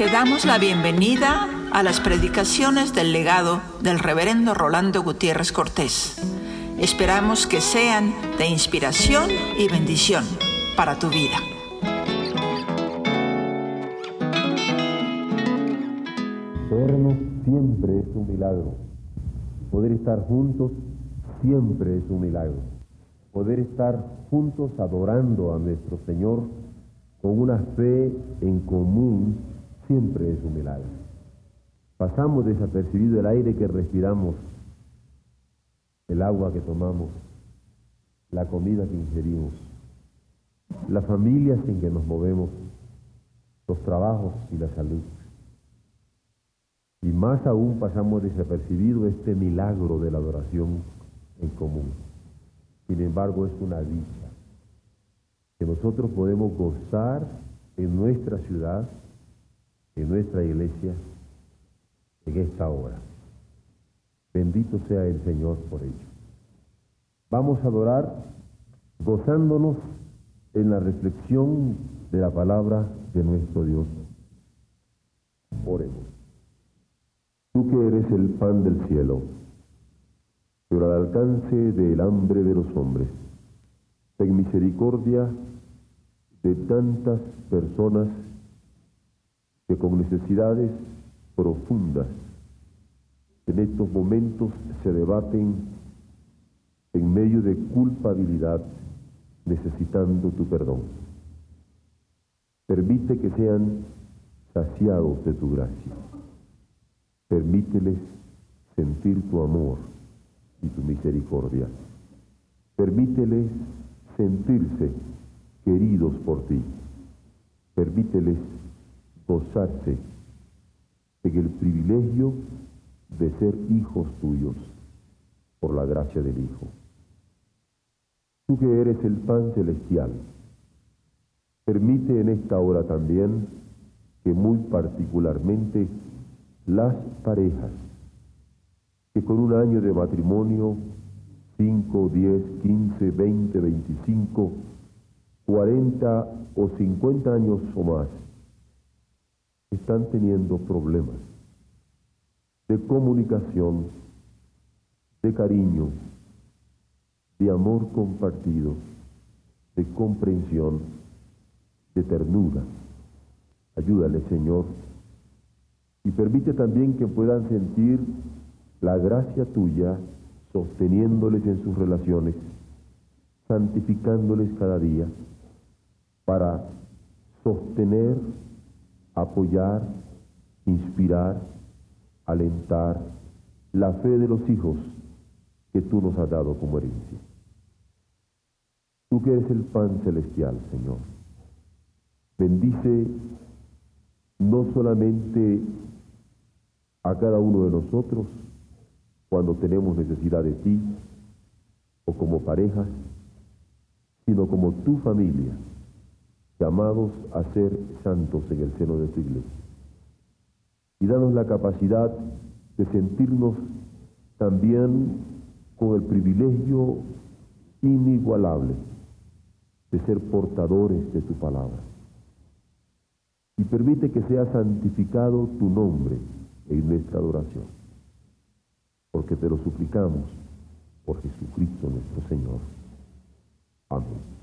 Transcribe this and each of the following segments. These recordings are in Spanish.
Te damos la bienvenida a las predicaciones del legado del reverendo Rolando Gutiérrez Cortés. Esperamos que sean de inspiración y bendición para tu vida. Vernos siempre es un milagro. Poder estar juntos siempre es un milagro. Poder estar juntos adorando a nuestro Señor con una fe en común siempre es un milagro. Pasamos desapercibido el aire que respiramos, el agua que tomamos, la comida que ingerimos, las familias en que nos movemos, los trabajos y la salud. Y más aún pasamos desapercibido este milagro de la adoración en común. Sin embargo, es una dicha que nosotros podemos gozar en nuestra ciudad, nuestra iglesia, en esta hora. Bendito sea el Señor por ello. Vamos a adorar gozándonos en la reflexión de la palabra de nuestro Dios. Oremos. Tú que eres el pan del cielo, pero al alcance del hambre de los hombres, ten misericordia de tantas personas que con necesidades profundas en estos momentos se debaten en medio de culpabilidad necesitando tu perdón. Permite que sean saciados de tu gracia. Permíteles sentir tu amor y tu misericordia. Permíteles sentirse queridos por ti. Permíteles gozarse en el privilegio de ser hijos tuyos por la gracia del Hijo. Tú que eres el pan celestial, permite en esta hora también que muy particularmente las parejas que con un año de matrimonio, 5, 10, 15, 20, 25, 40 o 50 años o más, están teniendo problemas de comunicación, de cariño, de amor compartido, de comprensión, de ternura. Ayúdale, Señor, y permite también que puedan sentir la gracia tuya sosteniéndoles en sus relaciones, santificándoles cada día para sostener, apoyar, inspirar, alentar la fe de los hijos que tú nos has dado como herencia. Tú que eres el pan celestial, Señor, bendice no solamente a cada uno de nosotros cuando tenemos necesidad de ti o como pareja, sino como tu familia, llamados a ser santos en el seno de tu iglesia. Y danos la capacidad de sentirnos también con el privilegio inigualable de ser portadores de tu palabra. Y permite que sea santificado tu nombre en nuestra adoración, porque te lo suplicamos por Jesucristo nuestro Señor. Amén.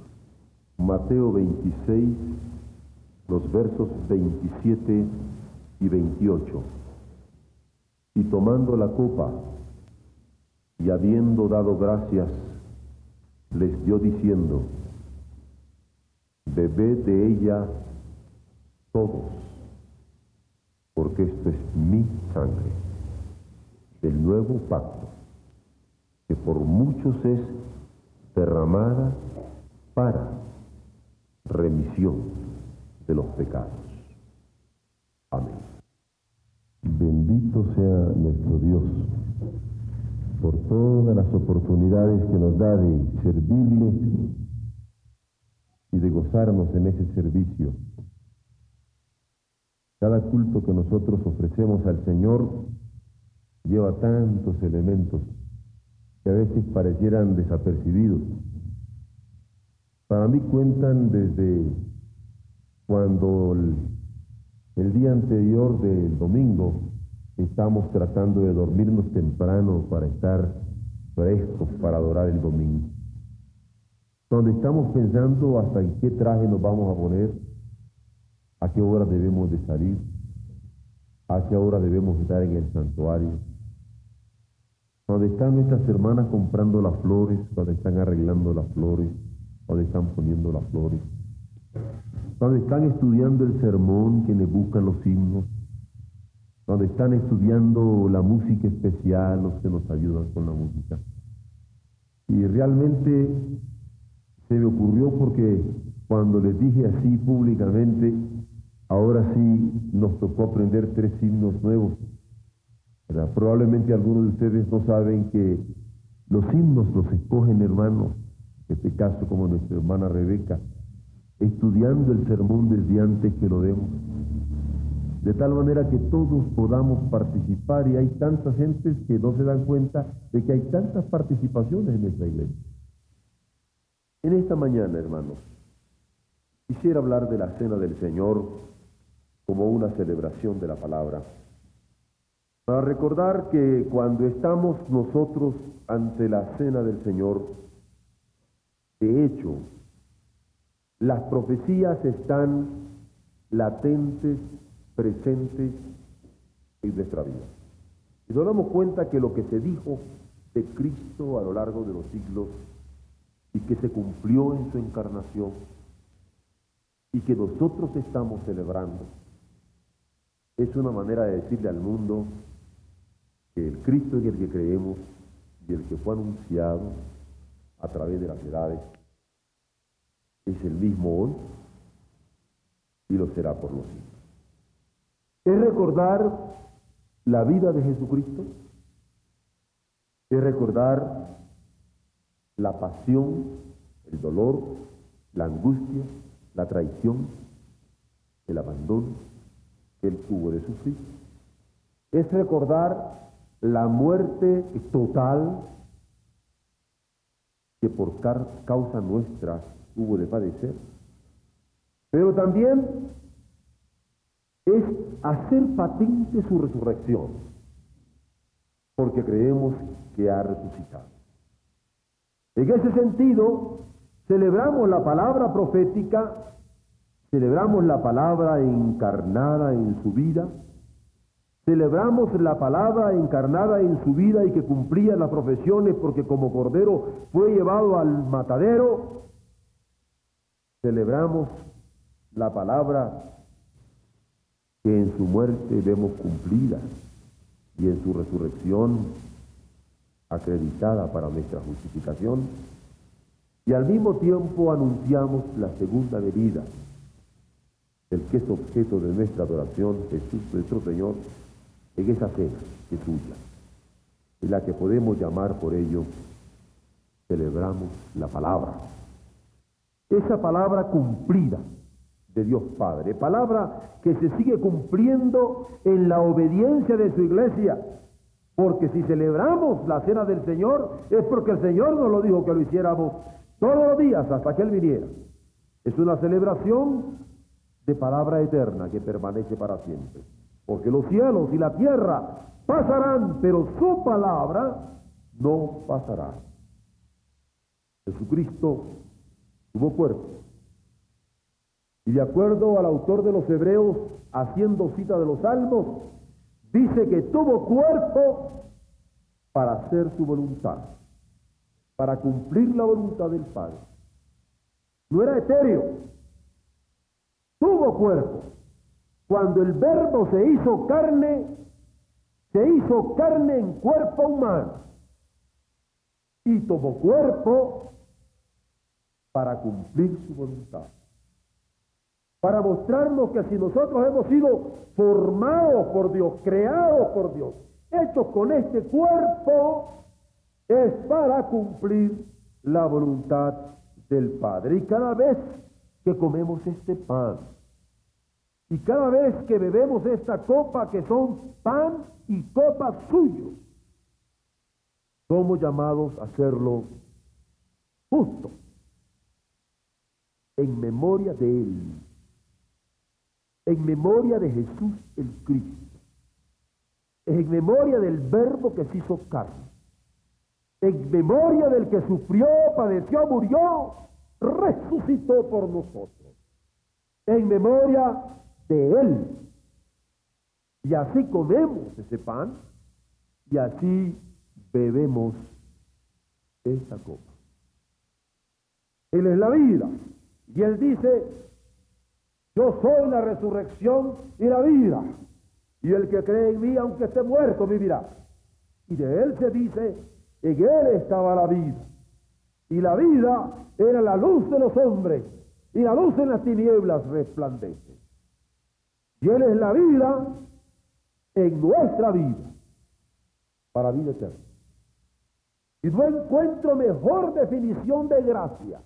Mateo 26, los versos 27 y 28. Y tomando la copa y habiendo dado gracias, les dio diciendo, bebed de ella todos, porque esto es mi sangre, del nuevo pacto, que por muchos es derramada para remisión de los pecados. Amén. Bendito sea nuestro Dios por todas las oportunidades que nos da de servirle y de gozarnos en ese servicio. Cada culto que nosotros ofrecemos al Señor lleva tantos elementos que a veces parecieran desapercibidos para mí cuentan desde cuando El día anterior del domingo estamos tratando de dormirnos temprano para estar frescos para adorar el domingo. Donde estamos pensando hasta en qué traje nos vamos a poner, a qué hora debemos de salir, a qué hora debemos estar en el santuario. Donde están nuestras hermanas comprando las flores, donde están arreglando las flores, donde están poniendo las flores donde están estudiando el sermón quienes buscan los himnos, donde están estudiando la música especial los que nos ayudan con la música. Y realmente se me ocurrió porque cuando les dije así públicamente, ahora sí nos tocó aprender tres himnos nuevos. Probablemente algunos de ustedes no saben que los himnos los escogen hermanos, este caso como nuestra hermana Rebeca, estudiando el sermón desde antes que lo demos, de tal manera que todos podamos participar y hay tantas gentes que no se dan cuenta de que hay tantas participaciones en nuestra iglesia. En esta mañana, hermanos, quisiera hablar de la cena del Señor como una celebración de la palabra. Para recordar que cuando estamos nosotros ante la cena del Señor, de hecho, las profecías están latentes, presentes en nuestra vida. Y nos damos cuenta que lo que se dijo de Cristo a lo largo de los siglos y que se cumplió en su encarnación y que nosotros estamos celebrando, es una manera de decirle al mundo que el Cristo en el que creemos y el que fue anunciado a través de las edades es el mismo hoy y lo será por los siglos. Es recordar la vida de Jesucristo, es recordar la pasión, el dolor, la angustia, la traición, el abandono que él tuvo de sufrir. Es recordar la muerte total que por causa nuestra hubo de padecer, pero también es hacer patente su resurrección, porque creemos que ha resucitado. En ese sentido, celebramos la palabra profética, celebramos la palabra encarnada en su vida, celebramos la palabra encarnada en su vida y que cumplía las profesiones porque como cordero fue llevado al matadero, celebramos la palabra que en su muerte vemos cumplida y en su resurrección acreditada para nuestra justificación, y al mismo tiempo anunciamos la segunda venida, el que es objeto de nuestra adoración, Jesús nuestro Señor, en esa cena que es suya, en la que podemos llamar por ello, celebramos la palabra esa palabra cumplida de Dios Padre, palabra que se sigue cumpliendo en la obediencia de su iglesia, porque si celebramos la cena del Señor es porque el Señor nos lo dijo que lo hiciéramos todos los días hasta que Él viniera. Es una celebración de palabra eterna que permanece para siempre, porque los cielos y la tierra pasarán, pero su palabra no pasará. Jesucristo tuvo cuerpo. Y de acuerdo al autor de los Hebreos, haciendo cita de los Salmos, dice que tuvo cuerpo para hacer su voluntad, para cumplir la voluntad del Padre. No era etéreo, tuvo cuerpo. Cuando el verbo se hizo carne, se hizo carne en cuerpo humano y tomó cuerpo para cumplir su voluntad. Para mostrarnos que si nosotros hemos sido formados por Dios, creados por Dios, hechos con este cuerpo, es para cumplir la voluntad del Padre. Y cada vez que comemos este pan, y cada vez que bebemos esta copa, que son pan y copa suyos, somos llamados a hacerlo justo en memoria de Él. en memoria de Jesús el Cristo, en memoria del Verbo que se hizo carne, en memoria del que sufrió, padeció, murió, resucitó por nosotros, en memoria de Él. Y así comemos ese pan y así bebemos esta copa. Él es la vida. Y Él dice, yo soy la resurrección y la vida. Y el que cree en mí, aunque esté muerto, vivirá. Y de él se dice, en él estaba la vida. Y la vida era la luz de los hombres. Y la luz en las tinieblas resplandece. Y él es la vida en nuestra vida. Para vida eterna. Y no encuentro mejor definición de gracia.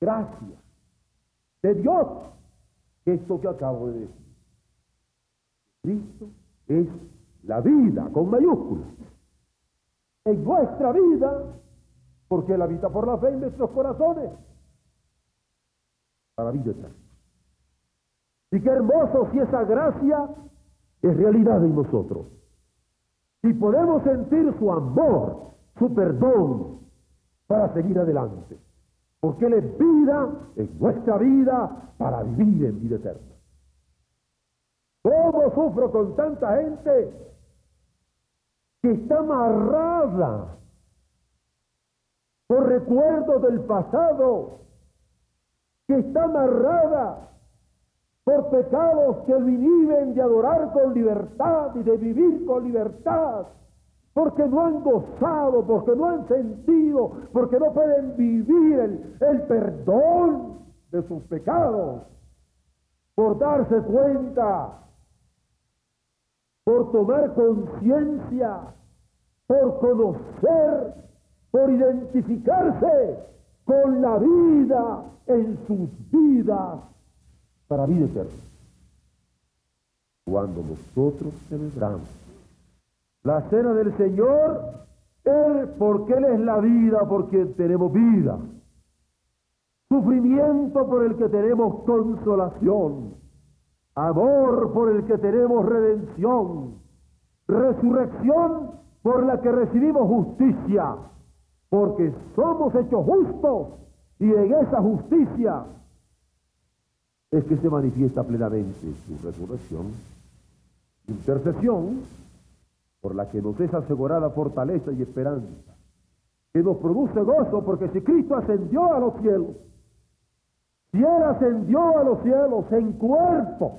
Gracia de Dios esto que acabo de decir. Cristo es la vida con mayúsculas. En nuestra vida, porque Él habita por la fe en nuestros corazones, para vida eterna. Y qué hermoso si esa gracia es realidad en nosotros. Si podemos sentir su amor, su perdón, para seguir adelante. Porque Él es vida en nuestra vida para vivir en vida eterna. ¿Cómo sufro con tanta gente que está amarrada por recuerdos del pasado, que está amarrada por pecados que lo de adorar con libertad y de vivir con libertad? porque no han gozado, porque no han sentido, porque no pueden vivir el, perdón de sus pecados, por darse cuenta, por tomar conciencia, por conocer, por identificarse con la vida en sus vidas para vida eterna. Cuando nosotros celebramos la cena del Señor, Él, porque Él es la vida, porque tenemos vida. Sufrimiento por el que tenemos consolación. Amor por el que tenemos redención. Resurrección por la que recibimos justicia. Porque somos hechos justos y en esa justicia es que se manifiesta plenamente su resurrección. Intercesión por la que nos es asegurada fortaleza y esperanza, que nos produce gozo, porque si Cristo ascendió a los cielos, si Él ascendió a los cielos en cuerpo,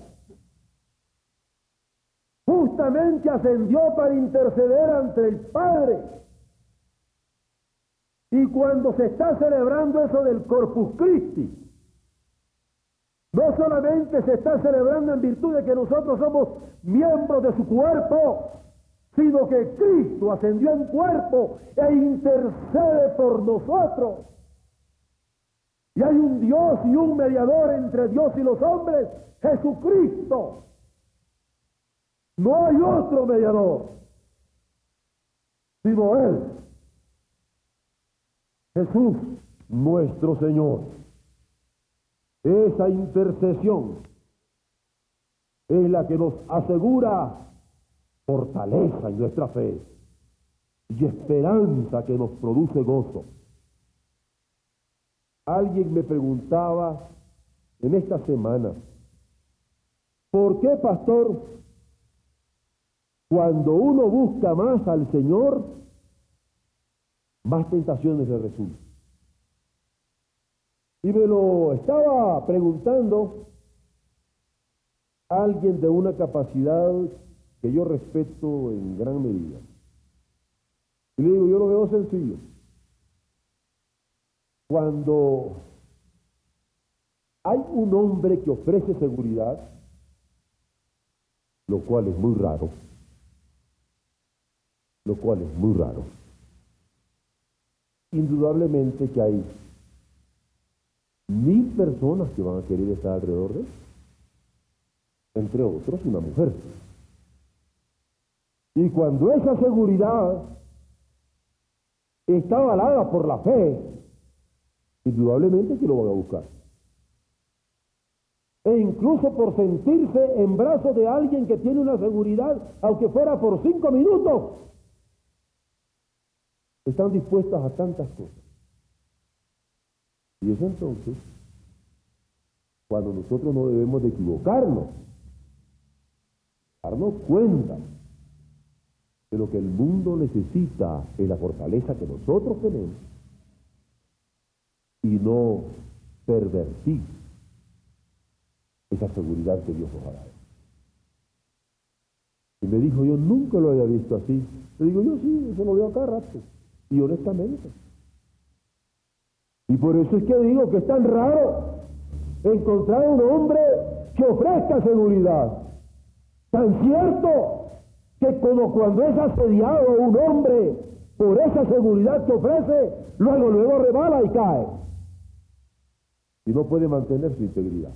justamente ascendió para interceder ante el Padre. Y cuando se está celebrando eso del Corpus Christi, no solamente se está celebrando en virtud de que nosotros somos miembros de su cuerpo, sino que Cristo ascendió en cuerpo e intercede por nosotros. Y hay un Dios y un mediador entre Dios y los hombres, Jesucristo. No hay otro mediador, sino Él. Jesús, nuestro Señor. Esa intercesión es la que nos asegura fortaleza en nuestra fe y esperanza que nos produce gozo. Alguien me preguntaba en esta semana, ¿por qué, pastor, cuando uno busca más al Señor, más tentaciones le resultan? Y me lo estaba preguntando alguien de una capacidad que yo respeto en gran medida. Y le digo, yo lo veo sencillo. Cuando hay un hombre que ofrece seguridad, lo cual es muy raro, lo cual es muy raro, indudablemente que hay mil personas que van a querer estar alrededor de él, entre otros una mujer. Y cuando esa seguridad está avalada por la fe, indudablemente que lo van a buscar. e incluso por sentirse en brazos de alguien que tiene una seguridad, aunque fuera por cinco minutos, están dispuestas a tantas cosas. Y es entonces cuando nosotros no debemos de equivocarnos, darnos cuenta de lo que el mundo necesita en la fortaleza que nosotros tenemos y no pervertir esa seguridad que Dios nos ha dado. Y me dijo, yo nunca lo había visto así. Le digo, yo sí, eso lo veo acá rato. Y honestamente. Y por eso es que digo que es tan raro encontrar un hombre que ofrezca seguridad. Tan cierto que como cuando es asediado un hombre por esa seguridad que ofrece, luego luego rebala y cae. Y no puede mantener su integridad.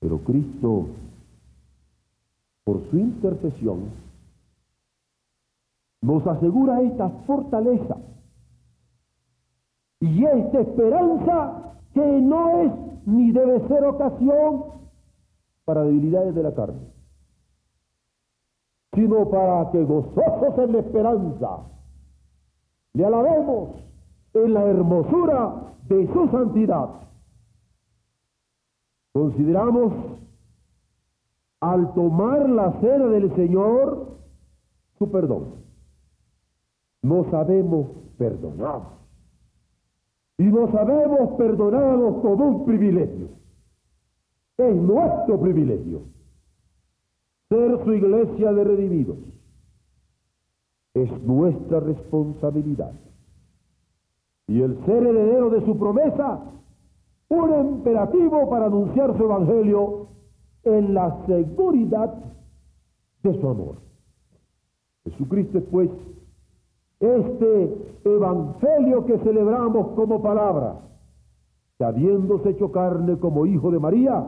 Pero Cristo, por su intercesión, nos asegura esta fortaleza y esta esperanza que no es ni debe ser ocasión para debilidades de la carne, sino para que gozosos en la esperanza le alabemos en la hermosura de su santidad. Consideramos al tomar la cena del Señor su perdón. No sabemos perdonar. Y nos sabemos perdonados como un privilegio. Es nuestro privilegio ser su iglesia de redimidos. Es nuestra responsabilidad. Y el ser heredero de su promesa, un imperativo para anunciar su evangelio en la seguridad de su amor. Jesucristo es pues este evangelio que celebramos como palabra, que habiéndose hecho carne como hijo de María,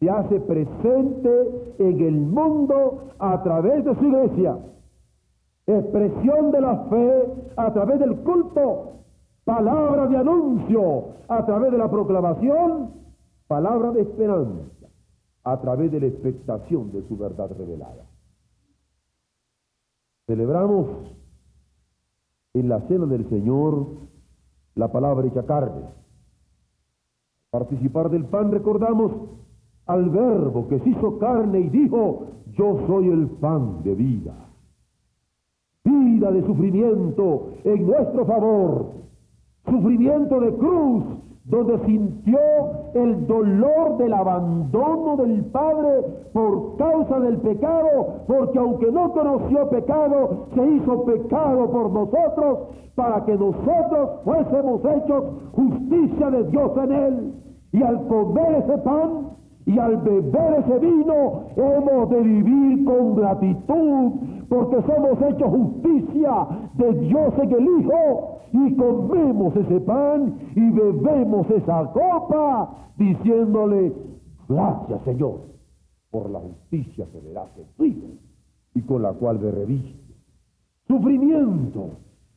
se hace presente en el mundo a través de su iglesia. Expresión de la fe a través del culto, palabra de anuncio a través de la proclamación, palabra de esperanza a través de la expectación de su verdad revelada. Celebramos en la cena del Señor la palabra hecha carne. Participar del pan recordamos al verbo que se hizo carne y dijo, yo soy el pan de vida. Vida de sufrimiento en nuestro favor, sufrimiento de cruz donde sintió el dolor del abandono del Padre por causa del pecado, porque aunque no conoció pecado, se hizo pecado por nosotros, para que nosotros fuésemos hechos justicia de Dios en él. Y al comer ese pan, y al beber ese vino hemos de vivir con gratitud porque somos hechos justicia de Dios en el Hijo y comemos ese pan y bebemos esa copa diciéndole gracias Señor por la justicia que verás en y con la cual me reviste. Sufrimiento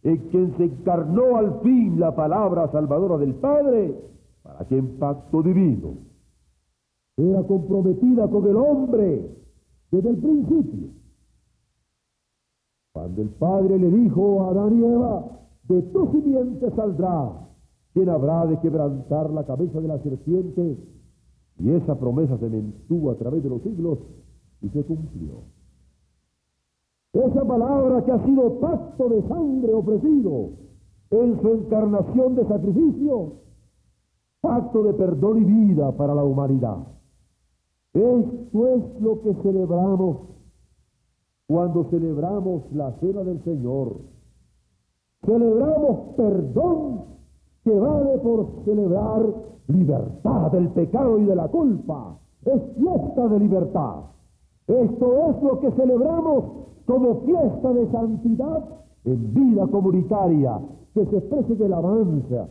en quien se encarnó al fin la palabra salvadora del Padre para que en pacto divino era comprometida con el hombre desde el principio. Cuando el Padre le dijo a Adán y Eva, de tu simiente saldrá quien habrá de quebrantar la cabeza de la serpiente, y esa promesa se mantuvo a través de los siglos y se cumplió. Esa palabra que ha sido pacto de sangre ofrecido en su encarnación de sacrificio, pacto de perdón y vida para la humanidad. Esto es lo que celebramos cuando celebramos la cena del Señor. Celebramos perdón que vale por celebrar libertad del pecado y de la culpa. Es fiesta de libertad. Esto es lo que celebramos como fiesta de santidad en vida comunitaria, que se exprese el alabanza,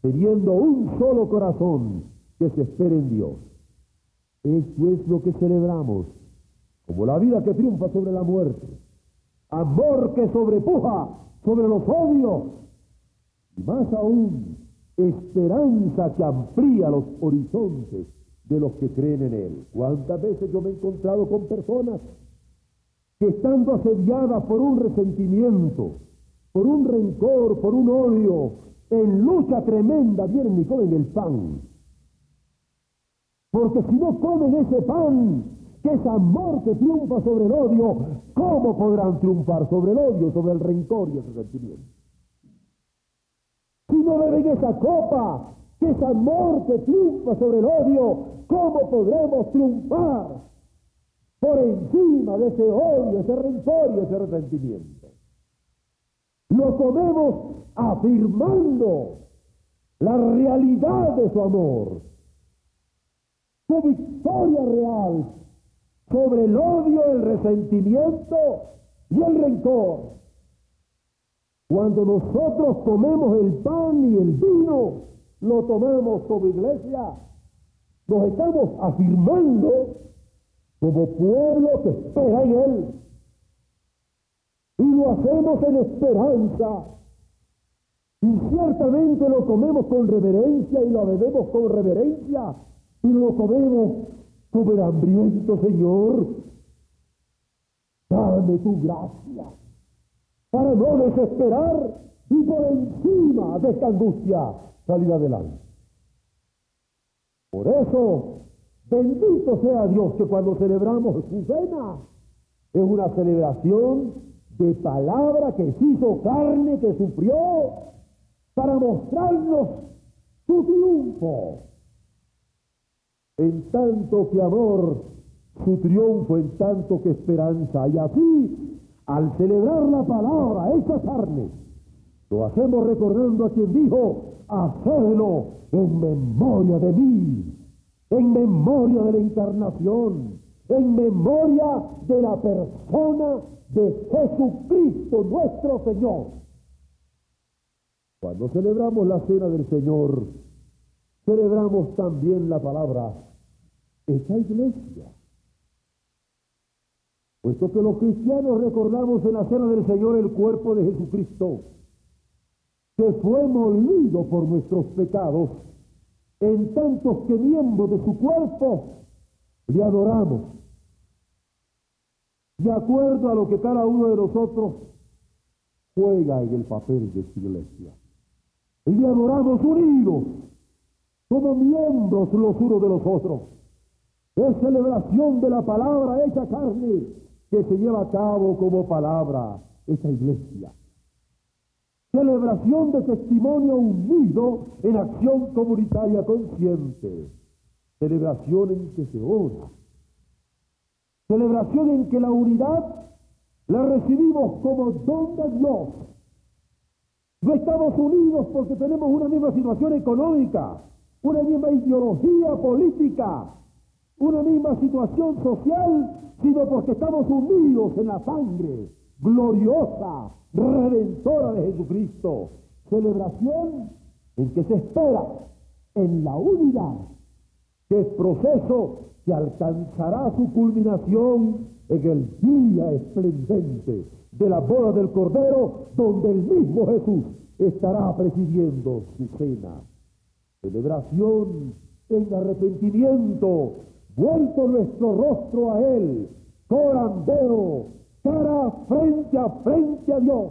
teniendo un solo corazón que se espere en Dios. Esto es lo que celebramos, como la vida que triunfa sobre la muerte, amor que sobrepuja sobre los odios, y más aún, esperanza que amplía los horizontes de los que creen en Él. ¿Cuántas veces yo me he encontrado con personas que estando asediadas por un resentimiento, por un rencor, por un odio, en lucha tremenda vienen y comen el pan? Porque si no comen ese pan, que es amor que triunfa sobre el odio, ¿cómo podrán triunfar sobre el odio, sobre el rencor y el resentimiento? Si no beben esa copa, que es amor que triunfa sobre el odio, ¿cómo podremos triunfar por encima de ese odio, ese rencor y ese resentimiento? Lo comemos afirmando la realidad de su amor, su victoria real sobre el odio, el resentimiento y el rencor. Cuando nosotros comemos el pan y el vino, lo tomamos como iglesia, nos estamos afirmando como pueblo que espera en Él. Y lo hacemos en esperanza. Y ciertamente lo comemos con reverencia y lo bebemos con reverencia y lo comemos como el hambriento, Señor. Dame tu gracia para no desesperar y por encima de esta angustia salir adelante. Por eso, bendito sea Dios que cuando celebramos su cena, es una celebración de palabra que hizo carne, que sufrió, para mostrarnos su triunfo. En tanto que amor, su triunfo, en tanto que esperanza. Y así, al celebrar la palabra hecha carne, lo hacemos recordando a quien dijo, hacedlo en memoria de mí, en memoria de la encarnación, en memoria de la persona de Jesucristo nuestro Señor. Cuando celebramos la cena del Señor, celebramos también la palabra esa iglesia. Puesto que los cristianos recordamos en la cena del Señor el cuerpo de Jesucristo, que fue molido por nuestros pecados, en tantos que miembros de su cuerpo le adoramos. De acuerdo a lo que cada uno de nosotros juega en el papel de su iglesia. Le adoramos unidos, como miembros los unos de los otros. Es celebración de la palabra hecha carne que se lleva a cabo como palabra esa iglesia. Celebración de testimonio unido en acción comunitaria consciente, celebración en que se ora, celebración en que la unidad la recibimos como don de Dios. No estamos unidos porque tenemos una misma situación económica, una misma ideología política, una misma situación social, sino porque estamos unidos en la sangre gloriosa redentora de Jesucristo. Celebración en que se espera en la unidad, que es proceso que alcanzará su culminación en el día esplendente de la boda del Cordero, donde el mismo Jesús estará presidiendo su cena. Celebración en arrepentimiento, vuelto nuestro rostro a Él, corandero, cara frente a frente a Dios,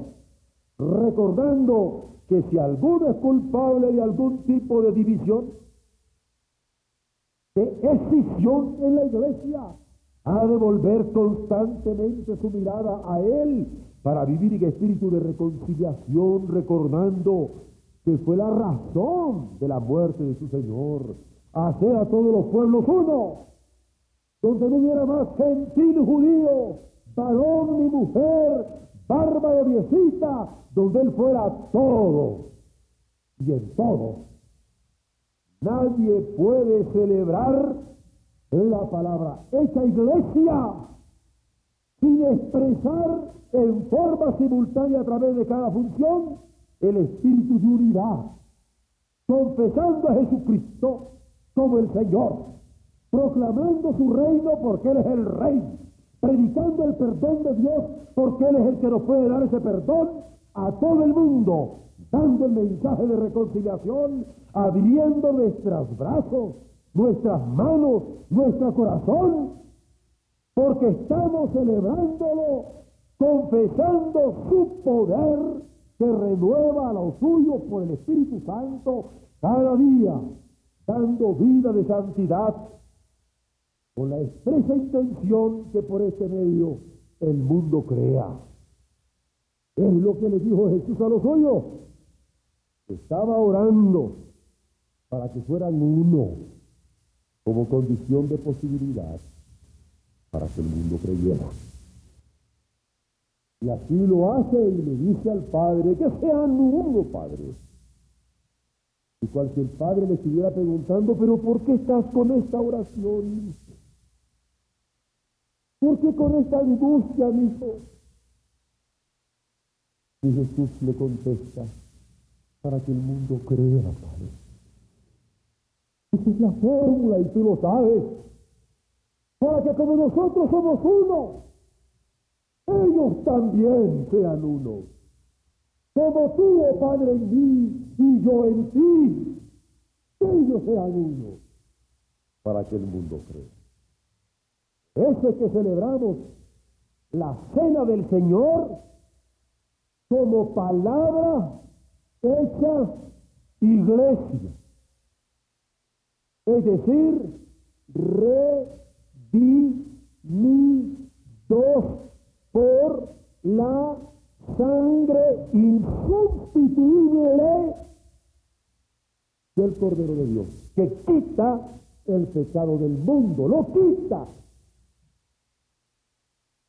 recordando que si alguno es culpable de algún tipo de división, de escisión en la iglesia, ha de volver constantemente su mirada a Él para vivir en espíritu de reconciliación, recordando que fue la razón de la muerte de su Señor, hacer a todos los pueblos uno, donde no hubiera más gentil judío, varón ni mujer, barba o viejita, donde él fuera todo y en todo. Nadie puede celebrar la palabra esa iglesia sin expresar en forma simultánea a través de cada función el espíritu de unidad, confesando a Jesucristo como el Señor, proclamando su reino porque Él es el Rey predicando el perdón de Dios, porque Él es el que nos puede dar ese perdón a todo el mundo, dando el mensaje de reconciliación, abriendo nuestros brazos, nuestras manos, nuestro corazón, porque estamos celebrándolo, confesando su poder que renueva a los suyos por el Espíritu Santo cada día, dando vida de santidad, con la expresa intención que por este medio el mundo crea. Es lo que le dijo Jesús a los suyos. Estaba orando para que fueran uno como condición de posibilidad para que el mundo creyera. Y así lo hace y le dice al Padre, que sean uno, Padre. Y cualquier padre le estuviera preguntando, pero ¿por qué estás con esta oración? ¿Por qué con esta angustia, mi hijo? Y Jesús le contesta, para que el mundo crea, Padre. Esa es la fórmula y tú lo sabes. Para que como nosotros somos uno, ellos también sean uno. Como tú, oh Padre, en mí y yo en ti, ellos sean uno. Para que el mundo crea. Ese que celebramos la cena del Señor como palabra hecha iglesia. Es decir, redimidos por la sangre insustituible del Cordero de Dios, que quita el pecado del mundo, lo quita.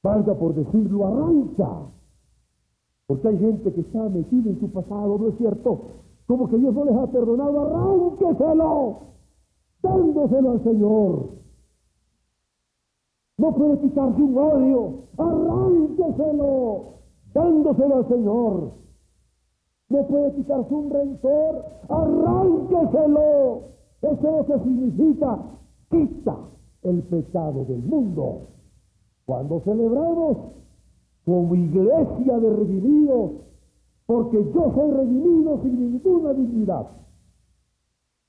Valga por decirlo, arranca. Porque hay gente que está metida en su pasado, ¿no es cierto? Como que Dios no les ha perdonado, arránqueselo, dándoselo al Señor. No puede quitarse un odio, arránqueselo, dándoselo al Señor. No puede quitarse un rencor, arránqueselo. Eso es lo que significa, quita el pecado del mundo. Cuando celebramos como iglesia de redimidos, porque yo soy redimido sin ninguna dignidad,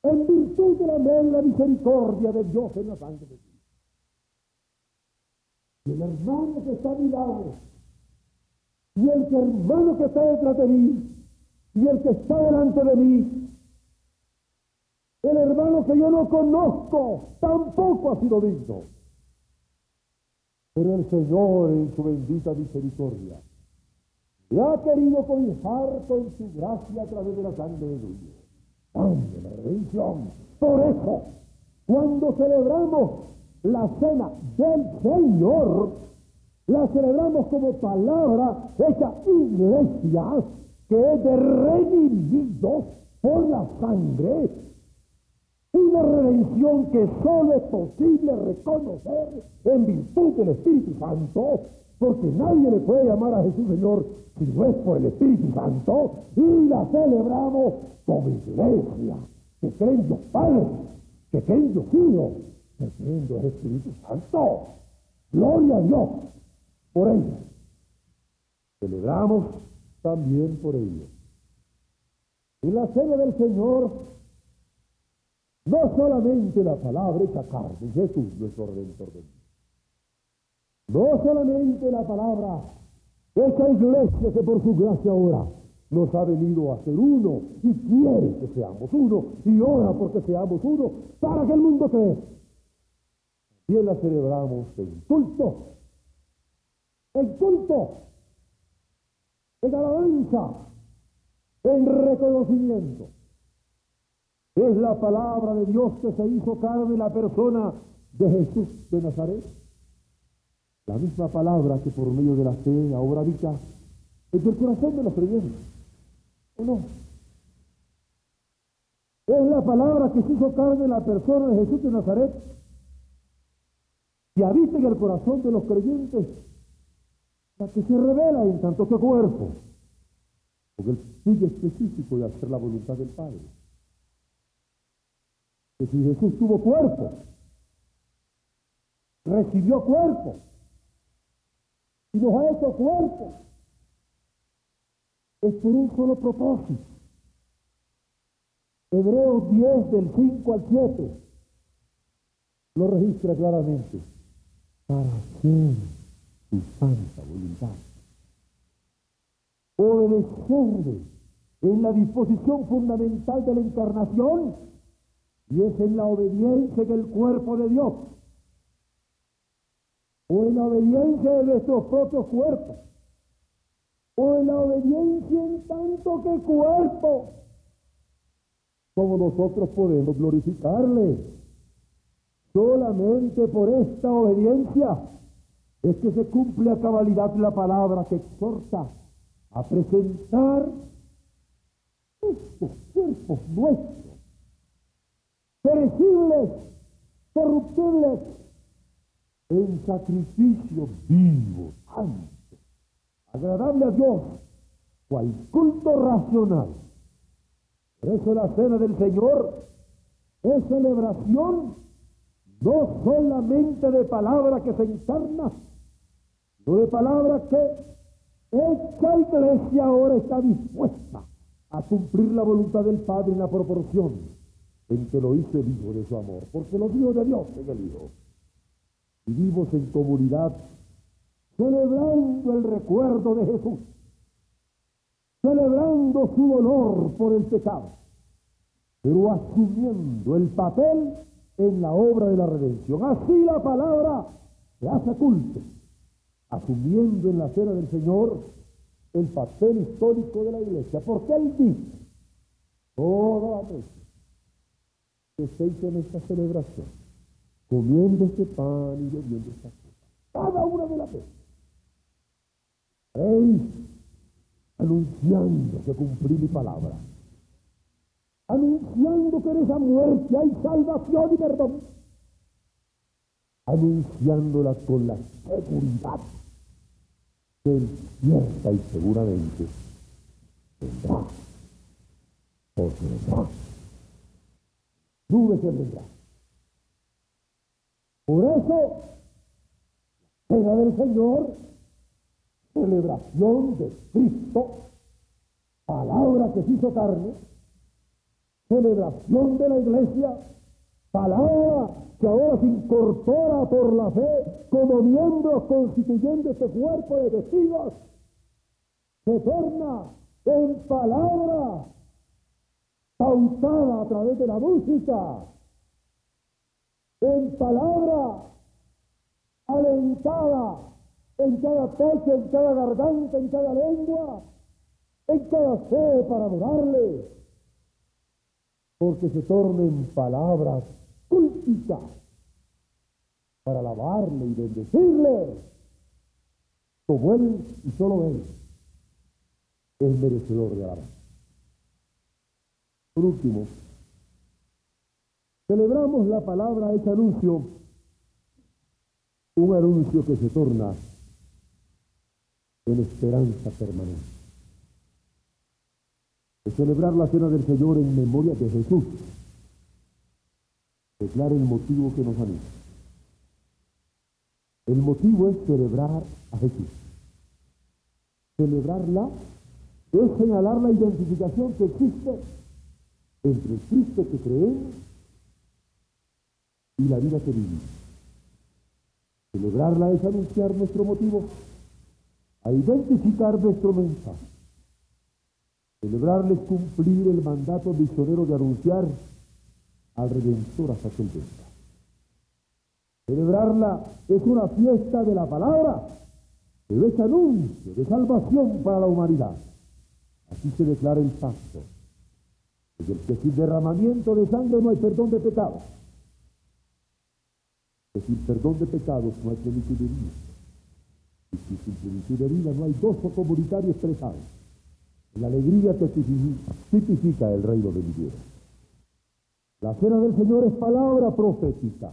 en virtud de la y la misericordia de Dios en la sangre de Dios. Y el hermano que está a mi lado, y el hermano que está detrás de mí, y el que está delante de mí, el hermano que yo no conozco, tampoco ha sido digno. Pero el Señor en su bendita misericordia le ha querido cobijar con su gracia a través de la sangre de Dios. ¡Ande la redención! Por eso, cuando celebramos la cena del Señor, la celebramos como palabra hecha iglesia, que es de redimidos por la sangre una redención que solo es posible reconocer en virtud del Espíritu Santo, porque nadie le puede llamar a Jesús Señor si no es por el Espíritu Santo, y la celebramos como iglesia, que creen Dios Padre, que creen Dios Hijo, que Espíritu Santo. Gloria a Dios por ello. Celebramos también por ello. En la cena del Señor no solamente la palabra hecha carne, Jesús nuestro Redentor de No solamente la palabra esa iglesia que por su gracia ahora nos ha venido a ser uno y quiere que seamos uno y ora porque seamos uno para que el mundo cree. Y la celebramos en culto, en culto, en alabanza, en reconocimiento. Es la palabra de Dios que se hizo carne la persona de Jesús de Nazaret. La misma palabra que por medio de la fe ahora habita en el corazón de los creyentes. ¿O no? Es la palabra que se hizo carne la persona de Jesús de Nazaret que habita en el corazón de los creyentes, la que se revela en tanto que cuerpo, porque el sigue específico de hacer la voluntad del Padre que si Jesús tuvo cuerpo, recibió cuerpo y nos ha hecho cuerpo, es por un solo propósito, Hebreos 10 del 5 al 7 lo registra claramente para hacer su santa voluntad. Obedecerle en la disposición fundamental de la encarnación y es en la obediencia en el cuerpo de Dios. O en la obediencia de nuestros propios cuerpos. O en la obediencia en tanto que cuerpo. Como nosotros podemos glorificarle. Solamente por esta obediencia es que se cumple a cabalidad la palabra que exhorta a presentar estos cuerpos nuestros, perecibles, corruptibles, en sacrificio vivo, santo, agradable a Dios, cual culto racional. Por eso la cena del Señor es celebración no solamente de palabra que se encarna, sino de palabra que esta iglesia ahora está dispuesta a cumplir la voluntad del Padre en la proporción en que lo hizo el Hijo de su amor, porque los hijos de Dios en el Hijo. Vivimos en comunidad celebrando el recuerdo de Jesús, celebrando su dolor por el pecado, pero asumiendo el papel en la obra de la redención. Así la palabra se hace culto, asumiendo en la cena del Señor el papel histórico de la iglesia, porque él dice, toda la noche que en esta celebración, comiendo este pan y bebiendo esta cosa, cada una de las veces, Rey, anunciando que cumplí mi palabra, anunciando que en esa muerte hay salvación y perdón, anunciándola con la seguridad que cierta y seguramente vendrá, porque vendrá, nube que vendrá. Por eso, cena del Señor, celebración de Cristo, palabra que se hizo carne, celebración de la iglesia, palabra que ahora se incorpora por la fe como miembros constituyendo este cuerpo de testigos, se torna en palabra pautada a través de la música, en palabra alentada en cada pecho, en cada garganta, en cada lengua, en cada fe para adorarle porque se tornen palabras culticas para alabarle y bendecirle, como él y solo él es merecedor de alabanza. Por último, celebramos la palabra ese anuncio, un anuncio que se torna en esperanza permanente celebrar la cena del Señor en memoria de Jesús. Declara el motivo que nos anima. El motivo es celebrar a Jesús. Celebrarla es señalar la identificación que existe entre el Cristo que creemos y la vida que vivimos. Celebrarla es anunciar nuestro motivo, a identificar nuestro mensaje. Celebrarles cumplir el mandato misionero de anunciar al Redentor hasta que él. Celebrarla es una fiesta de la palabra, pero es anuncio de salvación para la humanidad. Así se declara el pacto, es que sin derramamiento de sangre no hay perdón de pecados. Que sin perdón de pecados no hay plenitud de vida. Y que sin plenitud de vida no hay gozo comunitario expresado. La alegría que tipifica el reino de Dios. La cena del Señor es palabra profética,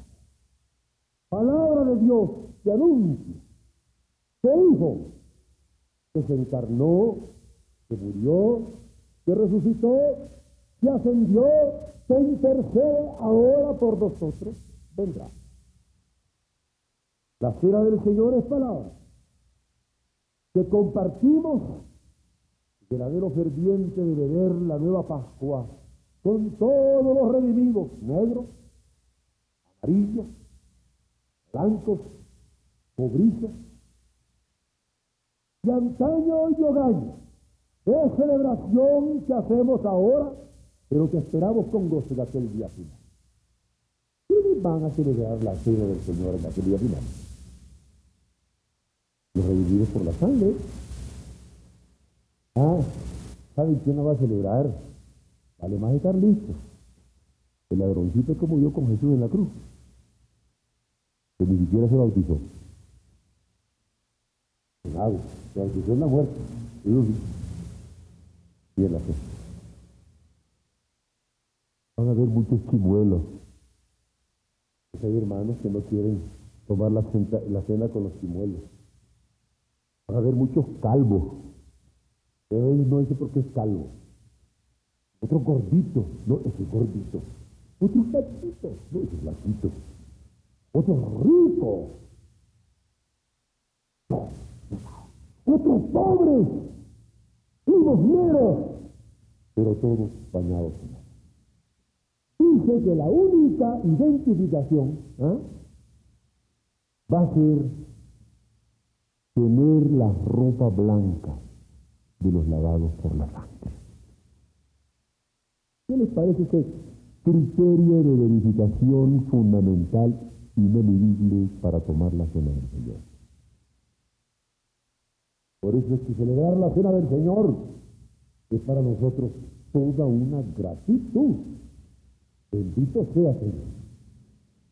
palabra de Dios que anuncia, que hijo, que se encarnó, que murió, que resucitó, que ascendió, que intercede ahora por nosotros, vendrá. La cena del Señor es palabra que compartimos verdadero ferviente de beber la nueva Pascua con todos los redimidos, negros, amarillos, blancos, pobrizos, y antaño y hogaño. Es celebración que hacemos ahora, pero que esperamos con gozo de aquel día final. ¿Quiénes van a celebrar la cena del Señor en aquel día final? Los redimidos por la sangre. Ah, ¿saben quién la va a celebrar? Vale más estar listos. El ladroncito que murió con Jesús en la cruz. Que ni siquiera se bautizó. En agua. Se bautizó en la muerte. Y en la fe. Van a haber muchos chimuelos. Hay hermanos que no quieren tomar la, cena con los chimuelos. Van a haber muchos calvos. Pero ellos no dicen por qué es calvo. Otro gordito, no, ese es gordito. Otro flaquito, no, ese es flaquito. Otro rico. Otros pobres, limosneros, pero todos bañados Dice que la única identificación ¿ah? va a ser tener la ropa blanca de los lavados por la sangre. ¿Qué les parece ese criterio de verificación fundamental y medible para tomar la cena del Señor? Por eso es que celebrar la cena del Señor es para nosotros toda una gratitud. Bendito sea Señor.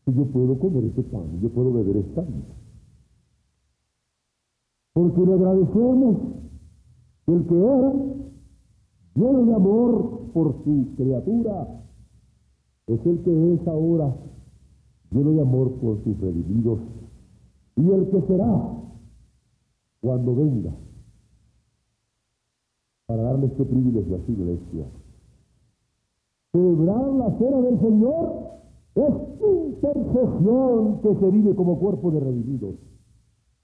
Que yo puedo comer este pan, yo puedo beber esta vida. Porque le agradecemos el que era lleno de amor por su criatura, es el que es ahora lleno de amor por sus redimidos y el que será cuando venga para darle este privilegio a su iglesia. Celebrar la cena del Señor es intercesión que se vive como cuerpo de redimidos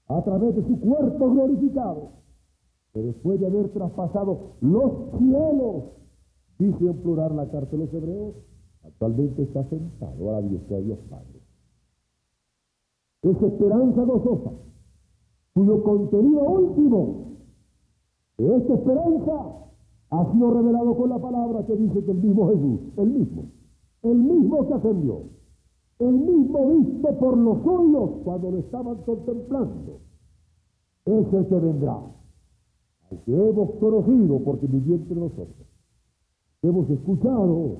a través de su cuerpo glorificado, que después de haber traspasado los cielos, dice en plural la carta de los hebreos, actualmente está sentado a la diestra de Dios Padre. Es esperanza gozosa, cuyo contenido último de esta esperanza ha sido revelado con la palabra que dice que el mismo Jesús, el mismo, el mismo que ascendió, el mismo visto por los suyos cuando lo estaban contemplando, es el que vendrá, al que hemos conocido porque vivió entre nosotros, hemos escuchado,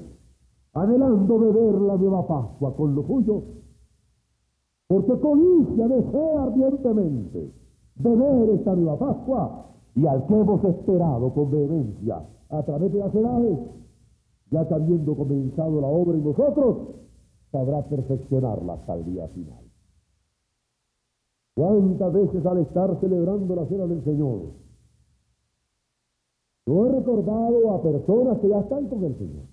anhelando beber la nueva Pascua con los suyos, porque codicia, desea ardientemente beber esta nueva Pascua y al que hemos esperado con vehemencia a través de las edades, ya que habiendo comenzado la obra en nosotros, sabrá perfeccionarla hasta el día final. ¿Cuántas veces al estar celebrando la cena del Señor, yo he recordado a personas que ya están con el Señor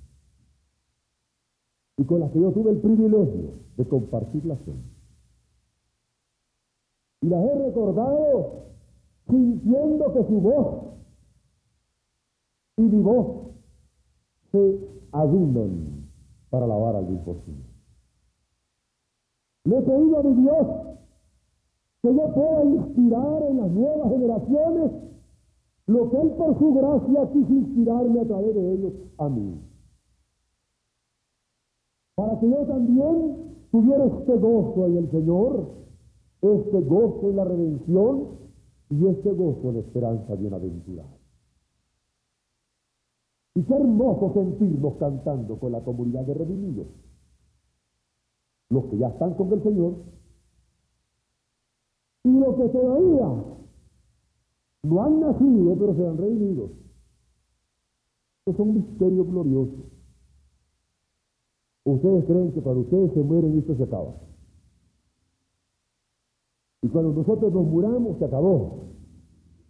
y con las que yo tuve el privilegio de compartir la cena? Y las he recordado sintiendo que su voz y mi voz se adunden para alabar al Dios Le he pedido a mi Dios que yo pueda inspirar en las nuevas generaciones lo que Él por su gracia quiso inspirarme a través de ellos a mí. Para que yo también tuviera este gozo en el Señor, este gozo en la redención y este gozo en esperanza bienaventurada. Y qué hermoso sentirnos cantando con la comunidad de redimidos. Los que ya están con el Señor y los que todavía no han nacido, pero se han redimido. Estos son misterios gloriosos. Ustedes creen que para ustedes se mueren y esto se acaba. Y cuando nosotros nos muramos, se acabó.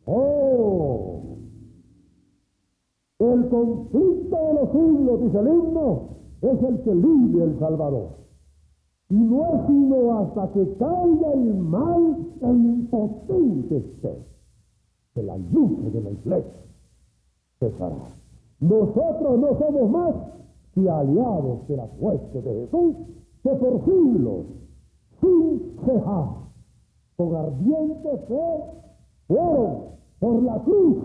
¡Oh! El conflicto de los siglos, dice el himno, es el que libre el Salvador. Y no es sino hasta que caiga el mal el impotente esté, que la luz de la iglesia cesará. Nosotros no somos más y aliados de la huestes de Jesús que por siglos, sin cejar, con ardiente fe, fueron por la cruz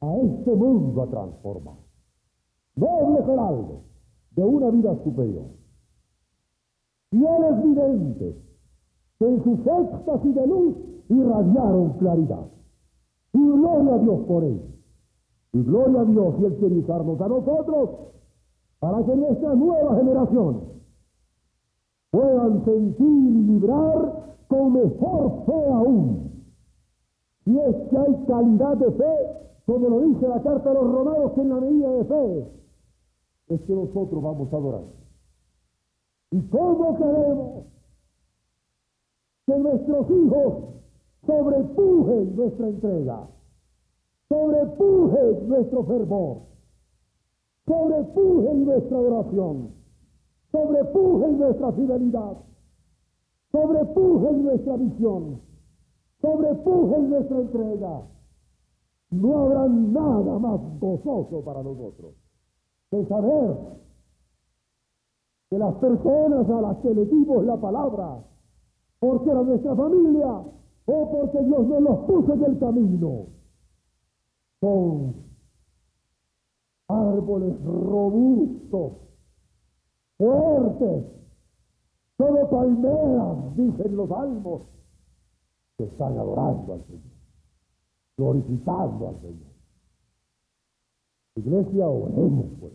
a este mundo a transformar. Noble geraldo de una vida superior. Fieles videntes que en sus éxtasis de luz irradiaron claridad. Y gloria a Dios por ello. Y gloria a Dios Él quiere usarnos a nosotros para que nuestras nuevas generaciones puedan sentir y librar con mejor fe aún. Si es que hay calidad de fe, como lo dice la carta de los romanos, en la medida de fe es que nosotros vamos a adorar. ¿Y cómo queremos que nuestros hijos sobrepujen nuestra entrega, sobrepujen nuestro fervor, sobrepujen nuestra oración, sobrepujen nuestra fidelidad, sobrepujen nuestra visión, sobrepujen nuestra entrega. No habrá nada más gozoso para nosotros que saber que las personas a las que le dimos la palabra, porque era nuestra familia o porque Dios nos los puso en el camino, son árboles robustos, fuertes, todo palmeras, dicen los salmos, que están adorando al Señor, glorificando al Señor. Iglesia, oremos pues.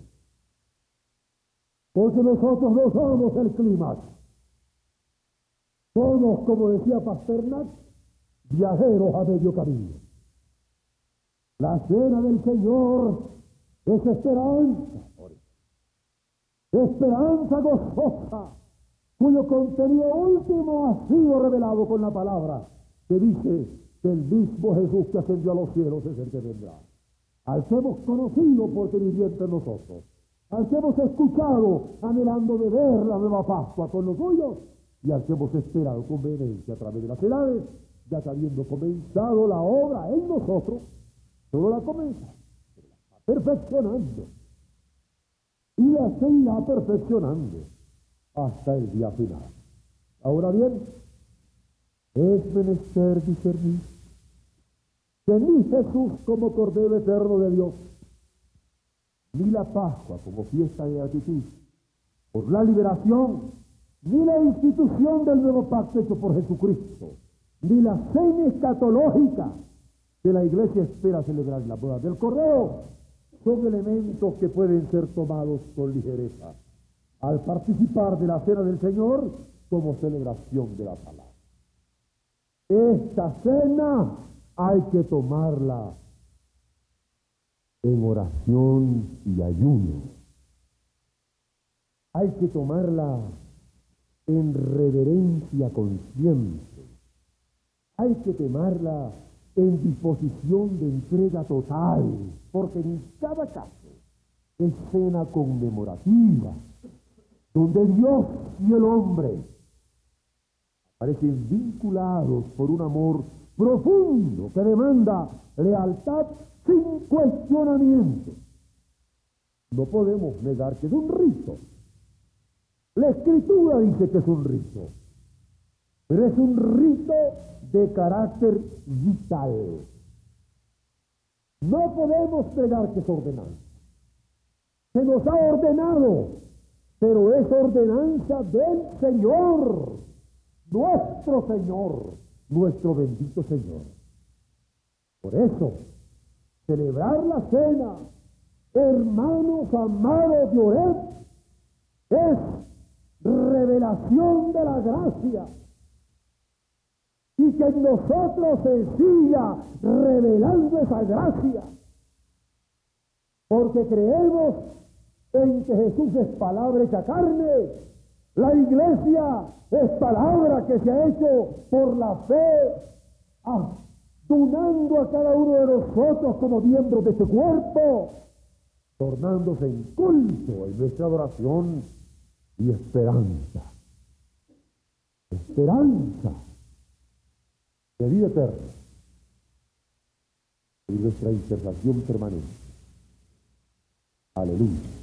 Porque nosotros no somos el clima. Somos, como decía Pasternak, viajeros a medio camino. La cena del Señor es esperanza. Esperanza gozosa, cuyo contenido último ha sido revelado con la palabra que dice que el mismo Jesús que ascendió a los cielos es el que vendrá. Al que hemos conocido porque vivió entre nosotros, al que hemos escuchado anhelando de ver la nueva Pascua con los suyos y al que hemos esperado con vehemencia a través de las edades, ya que habiendo comenzado la obra en nosotros, solo la comienza, perfeccionando. Y la seguirá perfeccionando hasta el día final. Ahora bien, es menester discernir. Que ni Jesús como Cordero Eterno de Dios, ni la Pascua como fiesta de gratitud, por la liberación, ni la institución del nuevo pacto hecho por Jesucristo, ni la cena escatológica que la iglesia espera celebrar la boda del Cordero, son elementos que pueden ser tomados con ligereza al participar de la cena del Señor como celebración de la palabra. Esta cena hay que tomarla en oración y ayuno. Hay que tomarla en reverencia consciente. Hay que tomarla en disposición de entrega total, porque en cada caso es cena conmemorativa, donde Dios y el hombre parecen vinculados por un amor profundo que demanda lealtad sin cuestionamiento. No podemos negar que es un rito. La escritura dice que es un rito, pero es un rito de carácter vital. No podemos negar que es ordenanza. Se nos ha ordenado, pero es ordenanza del Señor, nuestro Señor nuestro bendito Señor. Por eso, celebrar la cena, hermanos amados de Oreb, es revelación de la gracia. Y que nosotros se siga revelando esa gracia. Porque creemos en que Jesús es palabra hecha carne la iglesia es palabra que se ha hecho por la fe, donando a cada uno de nosotros como miembros de este cuerpo, tornándose en culto en nuestra adoración y esperanza. Esperanza de vida eterna y nuestra intercesión permanente. Aleluya.